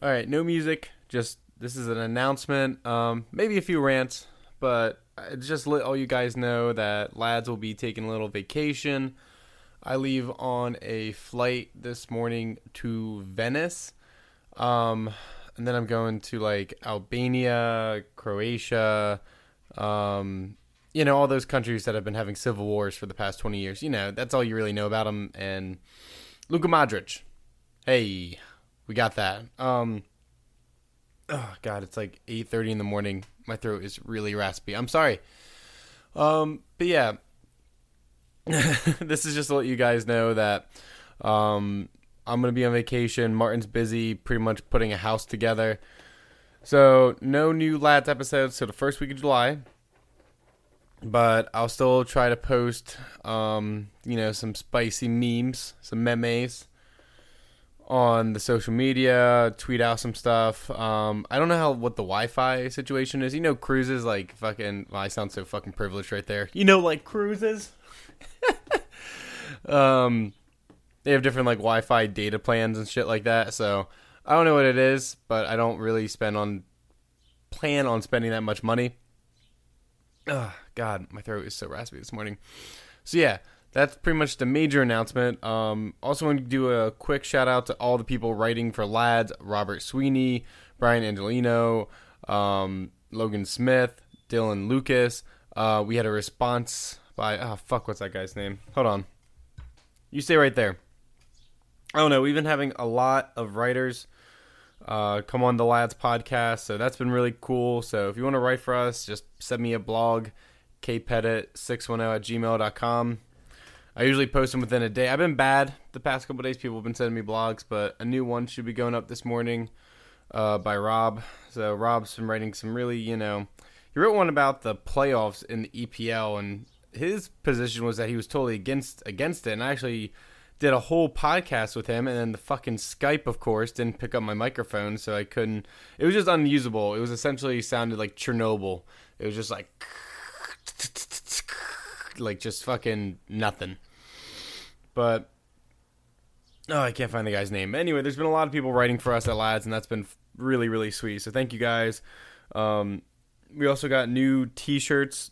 All right, no music. Just this is an announcement. Um, maybe a few rants, but just let all you guys know that lads will be taking a little vacation. I leave on a flight this morning to Venice. Um, and then I'm going to like Albania, Croatia, um, you know, all those countries that have been having civil wars for the past 20 years. You know, that's all you really know about them. And Luka Modric. Hey, we got that. Um, oh God, it's like 8:30 in the morning. My throat is really raspy. I'm sorry. Um, but yeah, this is just to let you guys know that um, I'm gonna be on vacation. Martin's busy, pretty much putting a house together. So no new lads episodes till the first week of July. But I'll still try to post, um, you know, some spicy memes, some memes on the social media, tweet out some stuff. Um, I don't know how what the Wi-Fi situation is. You know, cruises like fucking. Well, I sound so fucking privileged right there. You know, like cruises. um, they have different like Wi-Fi data plans and shit like that. So I don't know what it is, but I don't really spend on plan on spending that much money. Oh, God, my throat is so raspy this morning. So yeah, that's pretty much the major announcement. Um, also want to do a quick shout out to all the people writing for Lads: Robert Sweeney, Brian Angelino, um, Logan Smith, Dylan Lucas. Uh, we had a response by oh fuck, what's that guy's name? Hold on, you stay right there. I don't know. We've been having a lot of writers uh, come on the Lads podcast, so that's been really cool. So if you want to write for us, just send me a blog, kpettit610 at gmail.com. I usually post them within a day. I've been bad the past couple days. People have been sending me blogs, but a new one should be going up this morning uh, by Rob. So Rob's been writing some really, you know, he wrote one about the playoffs in the EPL, and his position was that he was totally against against it. And I actually did a whole podcast with him, and then the fucking Skype, of course, didn't pick up my microphone, so I couldn't. It was just unusable. It was essentially sounded like Chernobyl. It was just like, like just fucking nothing. But oh, I can't find the guy's name. Anyway, there's been a lot of people writing for us at Lads, and that's been really, really sweet. So thank you guys. Um, we also got new T-shirts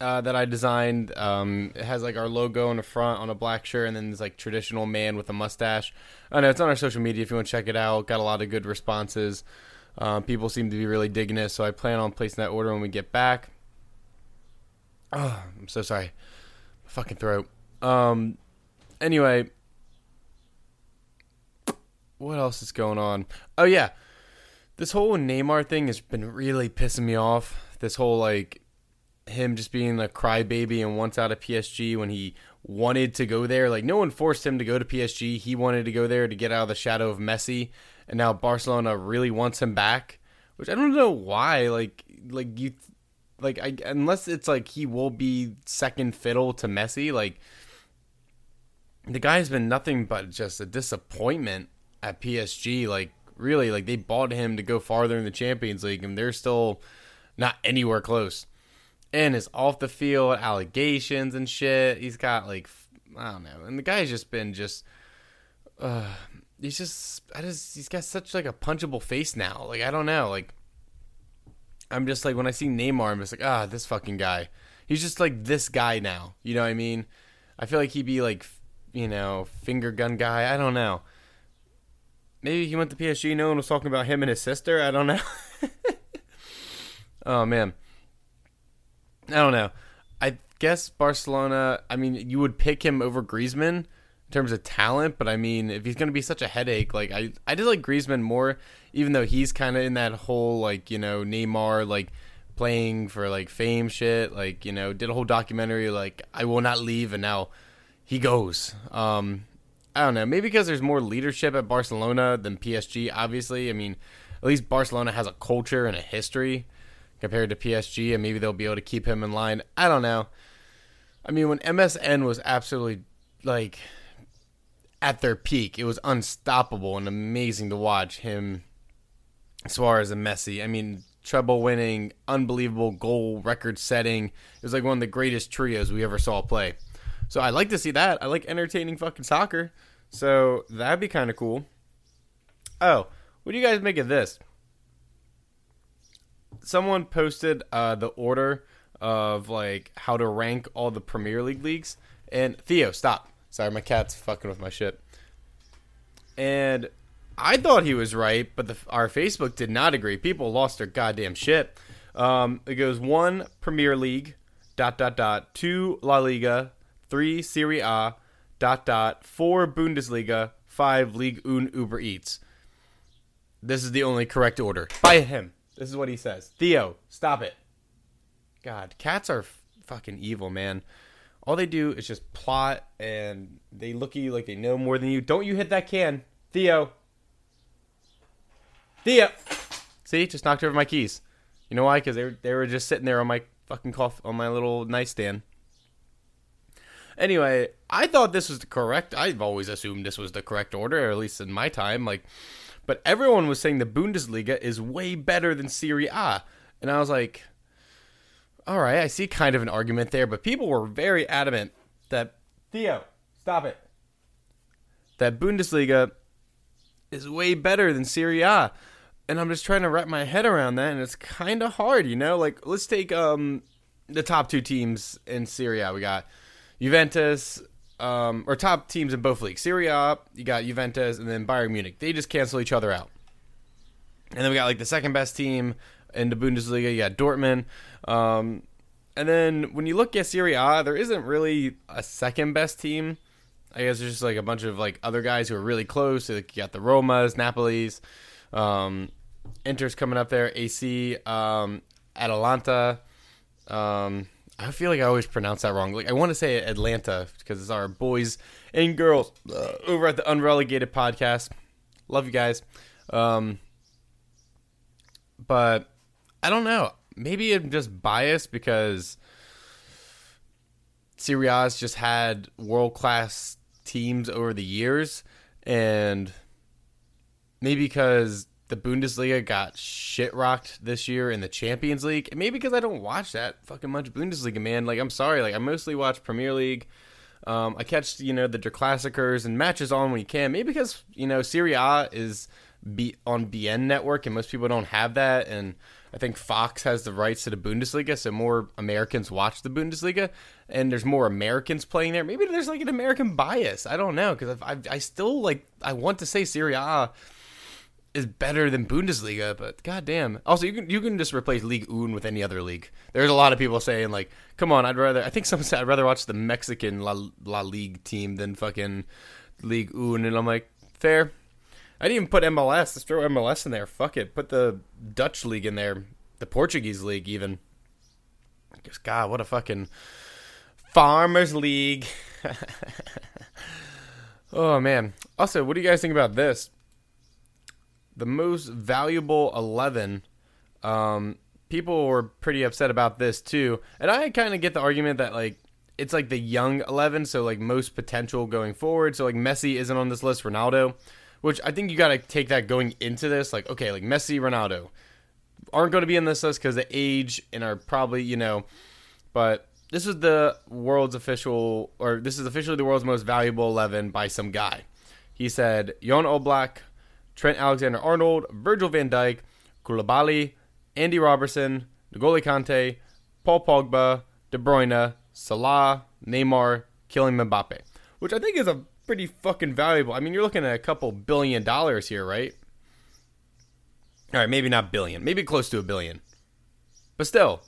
uh, that I designed. Um, it has like our logo on the front on a black shirt, and then there's like traditional man with a mustache. I know it's on our social media if you want to check it out. Got a lot of good responses. Um, people seem to be really digging it, so I plan on placing that order when we get back. Oh, I'm so sorry, fucking throat. Um, anyway, what else is going on? Oh yeah, this whole Neymar thing has been really pissing me off. This whole like him just being a crybaby and once out of PSG when he wanted to go there. Like no one forced him to go to PSG. He wanted to go there to get out of the shadow of Messi, and now Barcelona really wants him back. Which I don't know why. Like like you like I unless it's like he will be second fiddle to Messi. Like the guy's been nothing but just a disappointment at PSG. Like really, like they bought him to go farther in the Champions League, and they're still not anywhere close and his off the field allegations and shit. He's got like I don't know, and the guy's just been just. Uh, he's just I just he's got such like a punchable face now. Like I don't know, like I'm just like when I see Neymar, I'm just like ah this fucking guy. He's just like this guy now. You know what I mean? I feel like he'd be like you know finger gun guy. I don't know. Maybe he went to PSG. No one was talking about him and his sister. I don't know. oh man. I don't know. I guess Barcelona. I mean, you would pick him over Griezmann in terms of talent, but I mean, if he's going to be such a headache, like I, I did like Griezmann more, even though he's kind of in that whole like you know Neymar like playing for like fame shit. Like you know, did a whole documentary like I will not leave, and now he goes. Um, I don't know. Maybe because there's more leadership at Barcelona than PSG. Obviously, I mean, at least Barcelona has a culture and a history compared to PSG, and maybe they'll be able to keep him in line. I don't know. I mean, when MSN was absolutely like at their peak, it was unstoppable and amazing to watch him, Suarez and Messi. I mean, treble winning, unbelievable goal record setting. It was like one of the greatest trios we ever saw play. So I like to see that. I like entertaining fucking soccer. So that'd be kind of cool. Oh, What do you guys make of this? Someone posted uh, the order of like how to rank all the Premier League leagues, and Theo, stop. Sorry, my cat's fucking with my shit. And I thought he was right, but the, our Facebook did not agree. People lost their goddamn shit. Um, it goes one Premier League, dot dot dot, two La Liga, three Serie A, dot dot, four Bundesliga, five League Un Uber Eats. This is the only correct order by him. This is what he says. Theo, stop it. God, cats are f- fucking evil, man. All they do is just plot and they look at you like they know more than you. Don't you hit that can. Theo. Theo. See, just knocked over my keys. You know why? Because they were, they were just sitting there on my fucking cough on my little nightstand. Anyway, I thought this was the correct. I've always assumed this was the correct order, or at least in my time. Like, but everyone was saying the Bundesliga is way better than Serie A, and I was like, all right, I see kind of an argument there. But people were very adamant that Theo, stop it. That Bundesliga is way better than Serie A. And I'm just trying to wrap my head around that, and it's kind of hard, you know. Like, let's take um the top two teams in Serie A. We got Juventus, um, or top teams in both leagues. Serie A, you got Juventus, and then Bayern Munich. They just cancel each other out. And then we got like the second best team in the Bundesliga. You got Dortmund. Um, and then when you look at Serie A, there isn't really a second best team. I guess there's just like a bunch of like other guys who are really close. Like you got the Romas, Napoli's, um, Inter's coming up there, AC, um, Atalanta. Um, I feel like I always pronounce that wrong. Like I want to say Atlanta because it's our boys and girls uh, over at the Unrelegated podcast. Love you guys. Um, but I don't know. Maybe I'm just biased because Serie A's just had world class teams over the years, and maybe because the Bundesliga got shit rocked this year in the Champions League. Maybe because I don't watch that fucking much Bundesliga, man. Like I'm sorry, like I mostly watch Premier League. Um, I catch you know the Der Klassikers and matches on when you can. Maybe because you know Serie A is on beIN network and most people don't have that and I think Fox has the rights to the Bundesliga so more Americans watch the Bundesliga and there's more Americans playing there maybe there's like an American bias I don't know cuz I I still like I want to say Serie A is better than Bundesliga but goddamn also you can you can just replace League Un with any other league there's a lot of people saying like come on I'd rather I think someone said I'd rather watch the Mexican La, La League team than fucking League Un and I'm like fair I didn't even put MLS. Let's throw MLS in there. Fuck it. Put the Dutch league in there. The Portuguese league even. Just God, what a fucking farmers league. oh man. Also, what do you guys think about this? The most valuable eleven. Um, people were pretty upset about this too, and I kind of get the argument that like it's like the young eleven, so like most potential going forward. So like Messi isn't on this list. Ronaldo which I think you got to take that going into this. Like, okay, like Messi, Ronaldo aren't going to be in this list because of age and are probably, you know, but this is the world's official, or this is officially the world's most valuable 11 by some guy. He said Jan Oblak, Trent Alexander Arnold, Virgil van Dijk, Koulibaly, Andy Robertson, N'Golo Kante, Paul Pogba, De Bruyne, Salah, Neymar, Kylian Mbappe, which I think is a pretty fucking valuable. I mean, you're looking at a couple billion dollars here, right? All right, maybe not billion, maybe close to a billion, but still,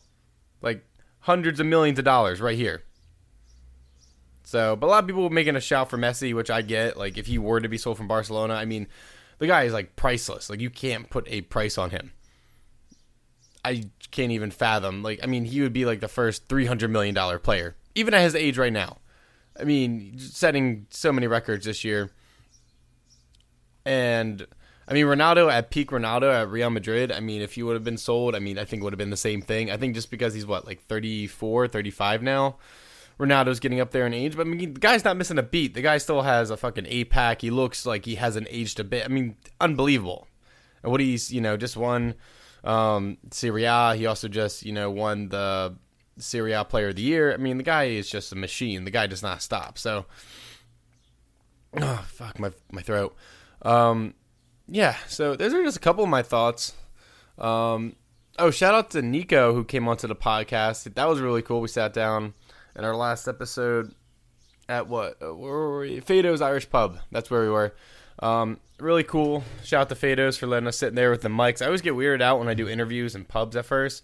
like hundreds of millions of dollars right here. So, but a lot of people making a shout for Messi, which I get. Like, if he were to be sold from Barcelona, I mean, the guy is like priceless. Like, you can't put a price on him. I can't even fathom. Like, I mean, he would be like the first three hundred million dollar player, even at his age right now. I mean, setting so many records this year. And I mean, Ronaldo at peak Ronaldo at Real Madrid, I mean, if he would have been sold, I mean, I think it would have been the same thing. I think just because he's what, like 34, 35 now, Ronaldo's getting up there in age. But I mean, the guy's not missing a beat. The guy still has a fucking eight pack. He looks like he hasn't aged a bit. I mean, unbelievable. And what he's, you know, just won um, Serie A. He also just, you know, won the Serie A Player of the Year. I mean, the guy is just a machine. The guy does not stop. So, oh fuck my my throat. Um, yeah, so those are just a couple of my thoughts. Um, oh, shout out to Nico who came onto the podcast. That was really cool. We sat down in our last episode at what? Uh, where were we? Fado's Irish Pub. That's where we were. Um, really cool. Shout out to Fados for letting us sit there with the mics. I always get weirded out when I do interviews in pubs at first.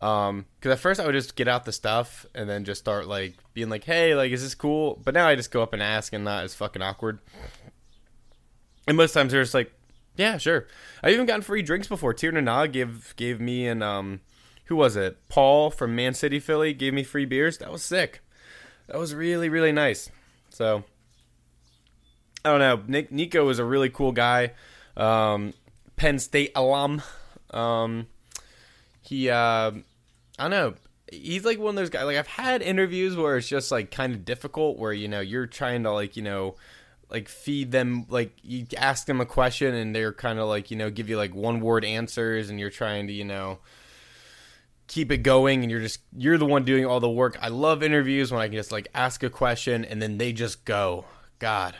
Um, cause at first I would just get out the stuff and then just start like being like, Hey, like, is this cool? But now I just go up and ask and not as fucking awkward. And most times they're just like, yeah, sure. I've even gotten free drinks before. Tir gave gave me and um, who was it? Paul from Man City, Philly, gave me free beers. That was sick. That was really really nice. So I don't know. Nick Nico is a really cool guy. Um, Penn State alum. Um, he uh, I don't know. He's like one of those guys. Like I've had interviews where it's just like kind of difficult, where you know you're trying to like you know like feed them like you ask them a question and they're kind of like you know give you like one word answers and you're trying to you know keep it going and you're just you're the one doing all the work i love interviews when i can just like ask a question and then they just go god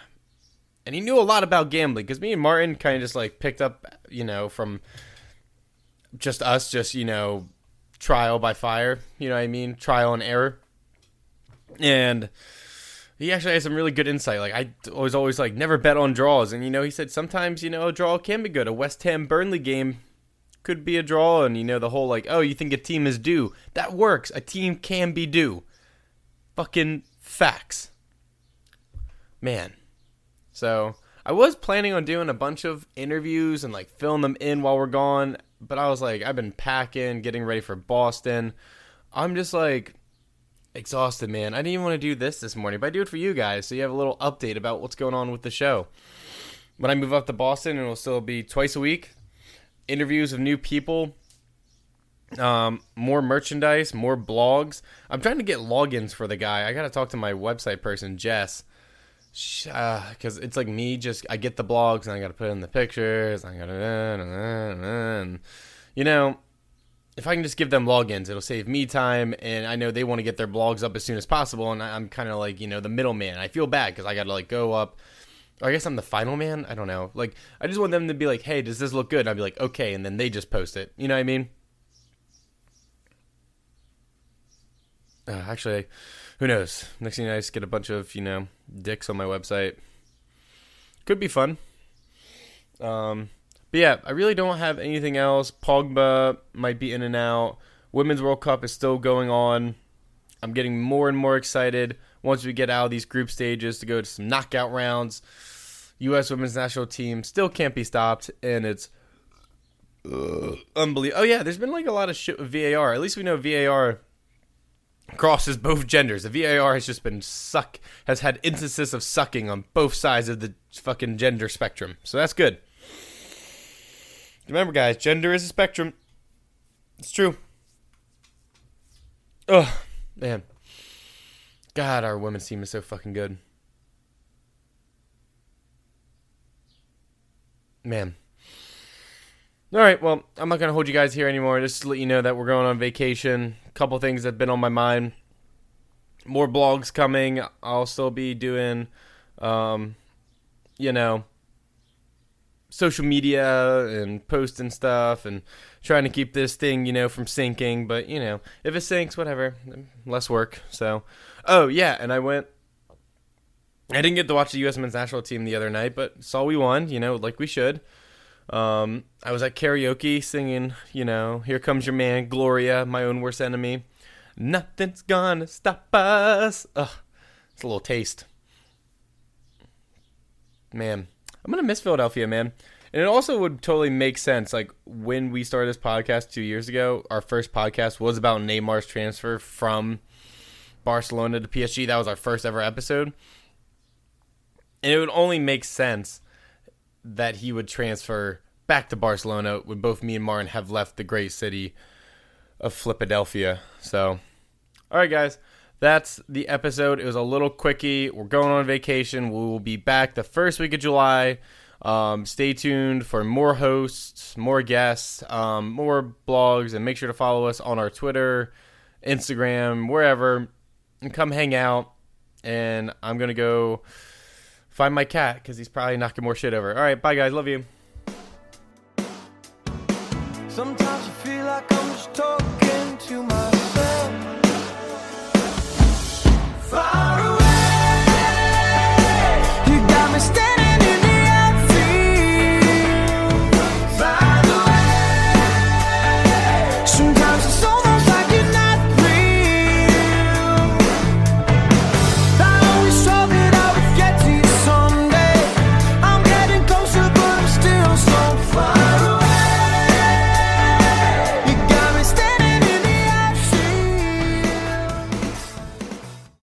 and he knew a lot about gambling because me and martin kind of just like picked up you know from just us just you know trial by fire you know what i mean trial and error and he actually has some really good insight. Like I was always like never bet on draws, and you know he said sometimes you know a draw can be good. A West Ham Burnley game could be a draw, and you know the whole like oh you think a team is due that works. A team can be due. Fucking facts, man. So I was planning on doing a bunch of interviews and like filling them in while we're gone, but I was like I've been packing, getting ready for Boston. I'm just like exhausted, man. I didn't even want to do this this morning, but I do it for you guys, so you have a little update about what's going on with the show. When I move up to Boston, it'll still be twice a week. Interviews of new people, um, more merchandise, more blogs. I'm trying to get logins for the guy. I got to talk to my website person, Jess, because uh, it's like me. Just I get the blogs and I got to put in the pictures. I got to, you know, if I can just give them logins, it'll save me time, and I know they want to get their blogs up as soon as possible, and I'm kind of like you know the middleman. I feel bad because I got to like go up. I guess I'm the final man. I don't know. Like I just want them to be like, "Hey, does this look good?" And I'd be like, "Okay," and then they just post it. You know what I mean? Uh, actually, who knows? Next thing I just get a bunch of you know dicks on my website. Could be fun. Um, but yeah, I really don't have anything else. Pogba might be in and out. Women's World Cup is still going on. I'm getting more and more excited once we get out of these group stages to go to some knockout rounds. U.S. women's national team still can't be stopped, and it's uh, unbelievable. Oh yeah, there's been like a lot of VAR. At least we know VAR crosses both genders. The VAR has just been suck has had instances of sucking on both sides of the fucking gender spectrum. So that's good. Remember, guys, gender is a spectrum. It's true. Oh, man. God, our women's team is so fucking good. Man. All right, well, I'm not going to hold you guys here anymore. Just to let you know that we're going on vacation. A couple things that have been on my mind. More blogs coming. I'll still be doing, um, you know, social media and posting stuff and trying to keep this thing, you know, from sinking. But, you know, if it sinks, whatever, less work. So, oh, yeah. And I went, I didn't get to watch the U.S. men's national team the other night, but saw we won, you know, like we should. Um, I was at karaoke singing, you know, Here Comes Your Man, Gloria, my own worst enemy. Nothing's gonna stop us. Ugh, it's a little taste. Man, I'm gonna miss Philadelphia, man. And it also would totally make sense. Like when we started this podcast two years ago, our first podcast was about Neymar's transfer from Barcelona to PSG. That was our first ever episode. And it would only make sense that he would transfer back to Barcelona when both me and Martin have left the great city of Philadelphia. So, all right, guys that's the episode. It was a little quickie. We're going on vacation. We will be back the first week of July. Um, stay tuned for more hosts, more guests, um, more blogs, and make sure to follow us on our Twitter, Instagram, wherever, and come hang out. And I'm gonna go find my cat because he's probably knocking more shit over. All right, bye guys, love you. Sometimes I feel like I'm just talking to myself.